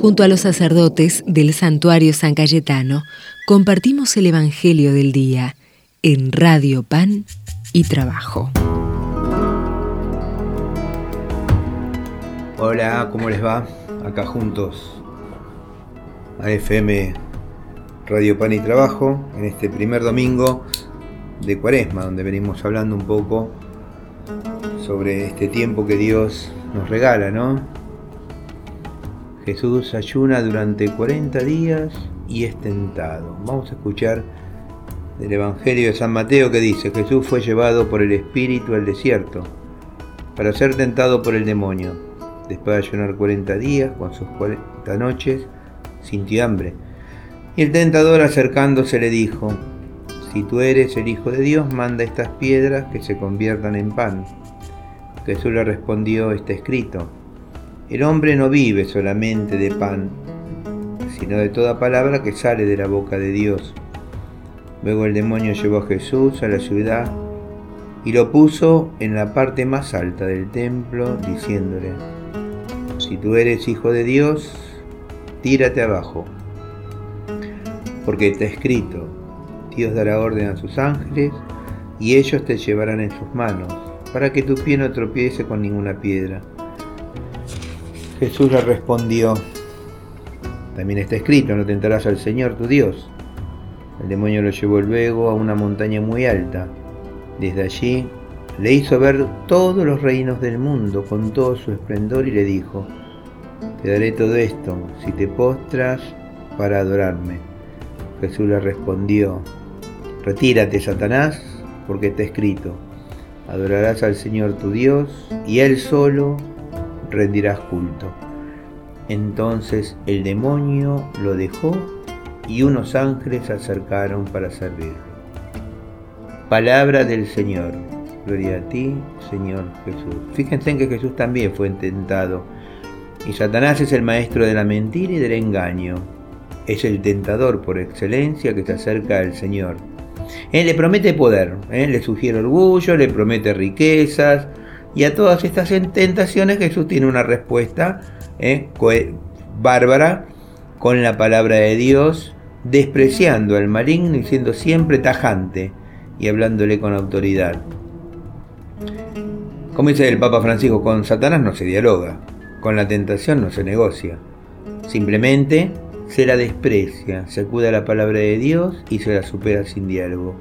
Junto a los sacerdotes del santuario San Cayetano, compartimos el Evangelio del Día en Radio Pan y Trabajo. Hola, ¿cómo les va? Acá juntos a FM Radio Pan y Trabajo en este primer domingo de Cuaresma, donde venimos hablando un poco sobre este tiempo que Dios nos regala, ¿no? Jesús ayuna durante 40 días y es tentado. Vamos a escuchar del Evangelio de San Mateo que dice, Jesús fue llevado por el Espíritu al desierto para ser tentado por el demonio. Después de ayunar 40 días, con sus 40 noches, sintió hambre. Y el tentador acercándose le dijo, si tú eres el Hijo de Dios, manda estas piedras que se conviertan en pan. Jesús le respondió, está escrito, el hombre no vive solamente de pan, sino de toda palabra que sale de la boca de Dios. Luego el demonio llevó a Jesús a la ciudad y lo puso en la parte más alta del templo, diciéndole, si tú eres hijo de Dios, tírate abajo, porque está escrito, Dios dará orden a sus ángeles y ellos te llevarán en sus manos, para que tu pie no tropiece con ninguna piedra. Jesús le respondió, también está escrito, no tentarás al Señor tu Dios. El demonio lo llevó luego a una montaña muy alta. Desde allí le hizo ver todos los reinos del mundo con todo su esplendor y le dijo, te daré todo esto si te postras para adorarme. Jesús le respondió, retírate Satanás, porque está escrito, adorarás al Señor tu Dios y Él solo rendirás culto. Entonces el demonio lo dejó y unos ángeles se acercaron para servirlo. Palabra del Señor. Gloria a ti, Señor Jesús. Fíjense en que Jesús también fue tentado. Y Satanás es el maestro de la mentira y del engaño. Es el tentador por excelencia que se acerca al Señor. Él le promete poder, ¿eh? le sugiere orgullo, le promete riquezas, y a todas estas tentaciones Jesús tiene una respuesta ¿eh? bárbara con la palabra de Dios, despreciando al maligno y siendo siempre tajante y hablándole con autoridad. Como dice el Papa Francisco, con Satanás no se dialoga, con la tentación no se negocia. Simplemente se la desprecia, se acude a la palabra de Dios y se la supera sin diálogo.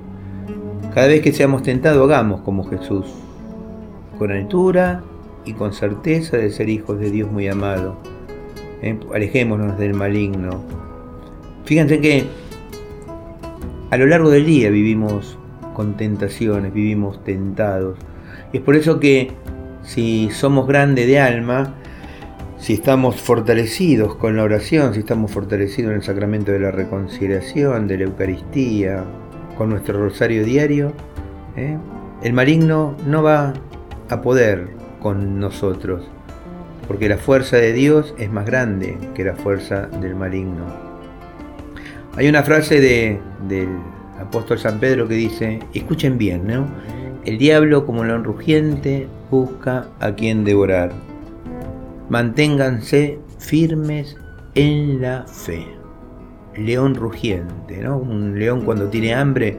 Cada vez que seamos tentados, hagamos como Jesús, con altura y con certeza de ser hijos de Dios muy amado. ¿Eh? Alejémonos del maligno. Fíjense que a lo largo del día vivimos con tentaciones, vivimos tentados. es por eso que si somos grandes de alma, si estamos fortalecidos con la oración, si estamos fortalecidos en el sacramento de la reconciliación, de la Eucaristía, con nuestro rosario diario, ¿eh? el maligno no va a poder con nosotros, porque la fuerza de Dios es más grande que la fuerza del maligno. Hay una frase de, del apóstol San Pedro que dice, escuchen bien, ¿no? El diablo como león rugiente busca a quien devorar. Manténganse firmes en la fe. León rugiente, ¿no? Un león cuando tiene hambre,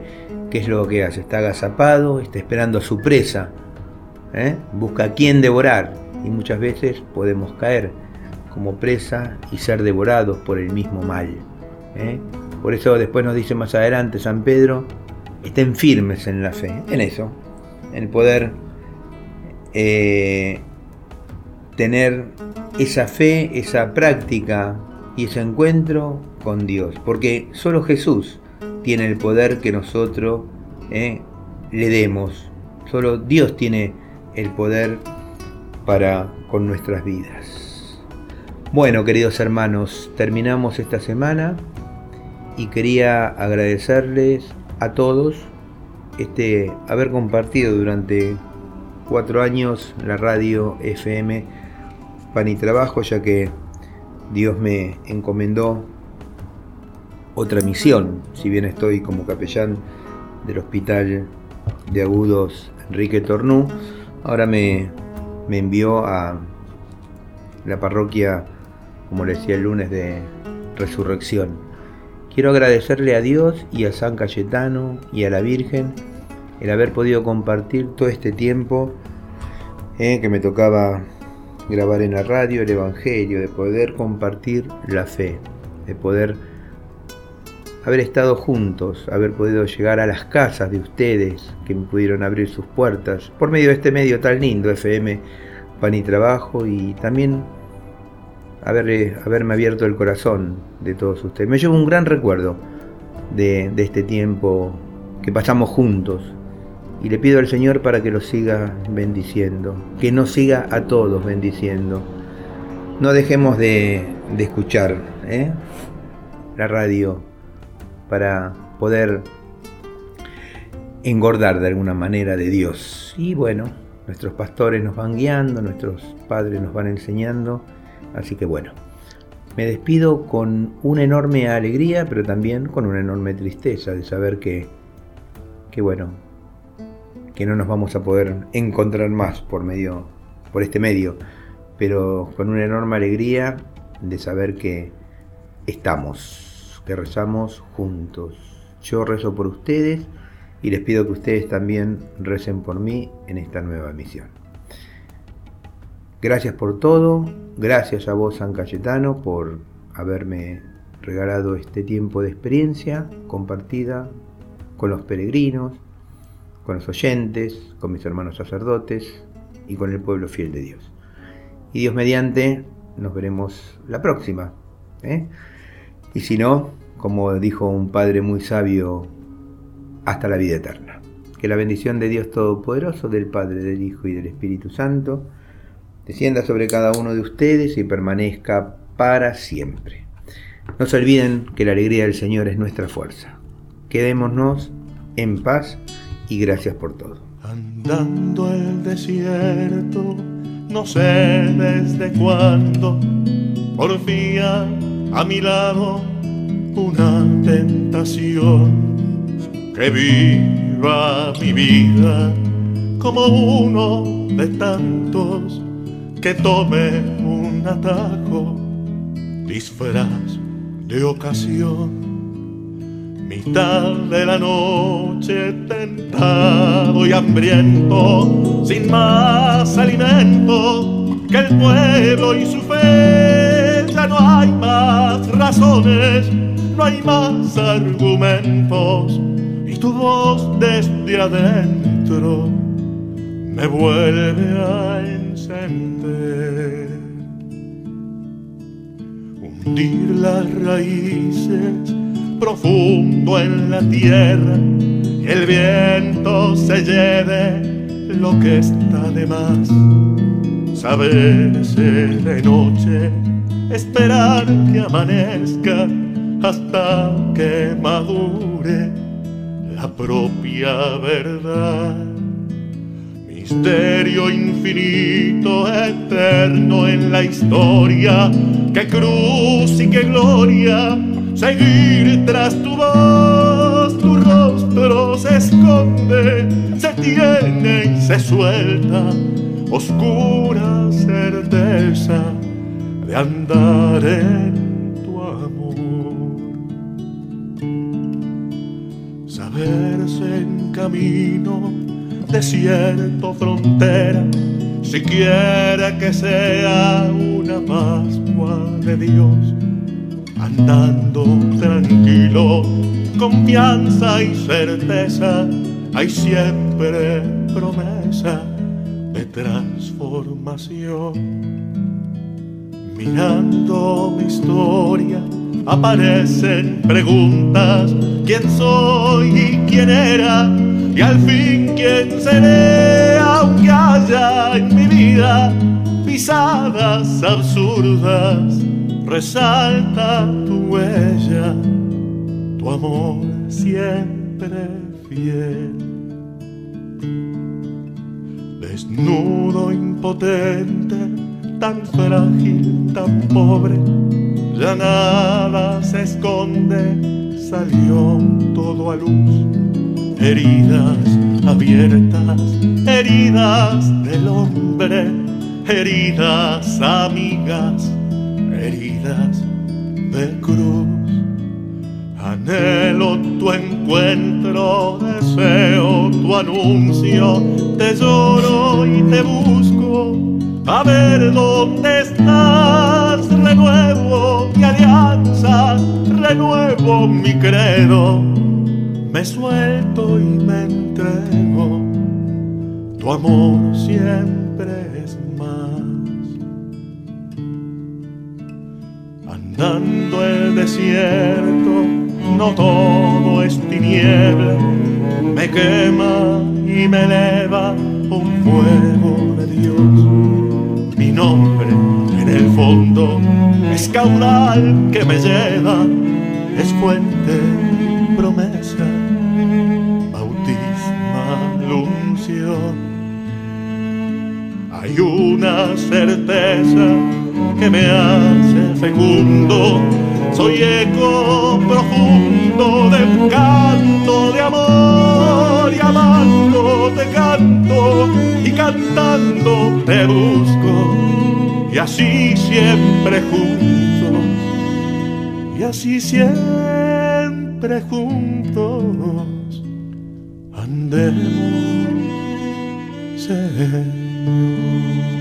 ¿qué es lo que hace? Está agazapado, está esperando a su presa ¿eh? busca a quién devorar y muchas veces podemos caer como presa y ser devorados por el mismo mal. ¿eh? Por eso después nos dice más adelante San Pedro, estén firmes en la fe, en eso, en poder eh, tener esa fe, esa práctica y ese encuentro con Dios, porque solo Jesús tiene el poder que nosotros le demos, solo Dios tiene el poder para con nuestras vidas. Bueno, queridos hermanos, terminamos esta semana y quería agradecerles a todos este haber compartido durante cuatro años la radio FM Pan y Trabajo, ya que Dios me encomendó otra misión, si bien estoy como capellán del Hospital de Agudos Enrique Tornú, Ahora me, envió a la parroquia como le decía el lunes de resurrección. Quiero agradecerle a Dios y a San Cayetano y a la Virgen el haber podido compartir todo este tiempo eh, que me tocaba grabar en la radio el Evangelio, de poder compartir la fe, de poder haber estado juntos, haber podido llegar a las casas de ustedes que me pudieron abrir sus puertas por medio de este medio tan lindo, FM Pan y Trabajo, y también haber, haberme abierto el corazón de todos ustedes. Me llevo un gran recuerdo de, este tiempo que pasamos juntos, y le pido al Señor para que los siga bendiciendo, que nos siga a todos bendiciendo. No dejemos de, de escuchar ¿eh? la radio para poder engordar de alguna manera de Dios. Y bueno, nuestros pastores nos van guiando, nuestros padres nos van enseñando, así que bueno, me despido con una enorme alegría, pero también con una enorme tristeza de saber que, que bueno, que no nos vamos a poder encontrar más por medio, por este medio, pero con una enorme alegría de saber que estamos, que rezamos juntos. Yo rezo por ustedes y les pido que ustedes también recen por mí en esta nueva misión. Gracias por todo, gracias a vos San Cayetano por haberme regalado este tiempo de experiencia compartida con los peregrinos, con los oyentes, con mis hermanos sacerdotes y con el pueblo fiel de Dios. Y Dios mediante, nos veremos la próxima. ¿eh? Y si no, como dijo un padre muy sabio, hasta la vida eterna. Que la bendición de Dios Todopoderoso, del Padre, del Hijo y del Espíritu Santo, descienda sobre cada uno de ustedes y permanezca para siempre. No se olviden que la alegría del Señor es nuestra fuerza. Quedémonos en paz y gracias por todo. Andando el desierto, no sé desde cuándo, porfía a mi lado una tentación que viva mi vida como uno de tantos que tome un atajo, disfraz de ocasión mitad de la noche tentado y hambriento, sin más alimento que el pueblo y su fe. Ya no hay más razones, no hay más argumentos, y tu voz desde adentro me vuelve a encender. Hundir las raíces profundo en la tierra, que el viento se lleve lo que está de más. Saberse de noche, esperar que amanezca hasta que madure la propia verdad. Misterio infinito, eterno en la historia, que cruz y que gloria seguir tras tu voz, tu rostro se esconde, se tiene y se suelta, oscura certeza de andar en camino, desierto, frontera, si quiere que sea una Pascua de Dios andando tranquilo, confianza y certeza, hay siempre promesa de transformación. Mirando mi historia, aparecen preguntas, ¿quién soy y quién era? Y al fin, ¿quién seré? Aunque haya en mi vida pisadas absurdas resalta tu huella, tu amor siempre fiel. Desnudo, impotente, tan frágil, tan pobre, ya nada se esconde, salió todo a luz. Heridas abiertas, heridas del hombre, heridas amigas heridas de cruz. Anhelo tu encuentro, deseo tu anuncio, te lloro y te busco, a ver dónde estás, renuevo mi alianza, renuevo mi credo, me suelto y me entrego, tu amor siempre es más. Andando el desierto, no todo es tiniebla, me quema y me eleva un fuego de Dios. Mi nombre en el fondo es caudal que me lleva, es fuente, Hay una certeza que me hace fecundo. Soy eco profundo de un canto de amor y amando te canto y cantando te busco. Y así siempre juntos y así siempre juntos andemos You.